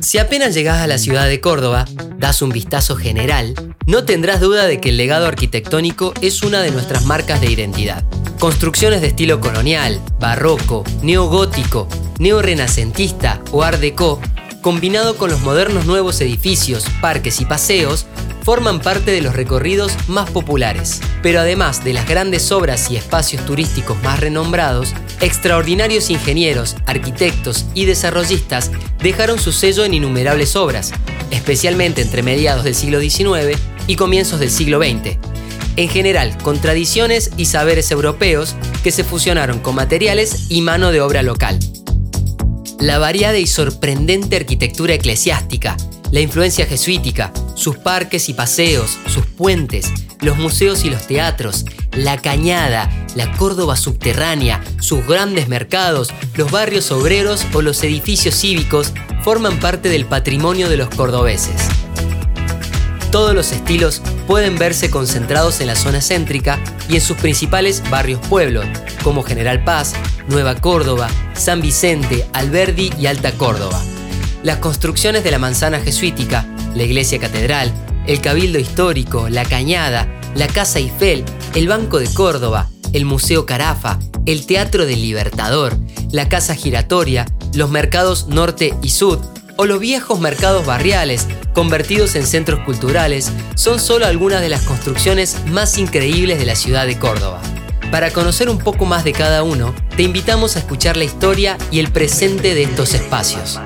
Si apenas llegas a la ciudad de Córdoba, das un vistazo general, no tendrás duda de que el legado arquitectónico es una de nuestras marcas de identidad. Construcciones de estilo colonial, barroco, neogótico, neorrenacentista o art déco, combinado con los modernos nuevos edificios, parques y paseos, forman parte de los recorridos más populares. Pero además de las grandes obras y espacios turísticos más renombrados, extraordinarios ingenieros, arquitectos y desarrollistas dejaron su sello en innumerables obras, especialmente entre mediados del siglo XIX y comienzos del siglo XX. En general, con tradiciones y saberes europeos que se fusionaron con materiales y mano de obra local. La variada y sorprendente arquitectura eclesiástica, la influencia jesuítica, sus parques y paseos, sus puentes, los museos y los teatros, la cañada, la Córdoba subterránea, sus grandes mercados, los barrios obreros o los edificios cívicos forman parte del patrimonio de los cordobeses. Todos los estilos pueden verse concentrados en la zona céntrica y en sus principales barrios pueblos, como General Paz, Nueva Córdoba, San Vicente, Alberdi y Alta Córdoba. Las construcciones de la manzana jesuítica, la iglesia catedral, el cabildo histórico, la cañada, la Casa Eiffel, el Banco de Córdoba, el Museo Carafa, el Teatro del Libertador, la Casa Giratoria, los mercados norte y sur o los viejos mercados barriales convertidos en centros culturales son solo algunas de las construcciones más increíbles de la ciudad de Córdoba. Para conocer un poco más de cada uno, te invitamos a escuchar la historia y el presente de estos espacios.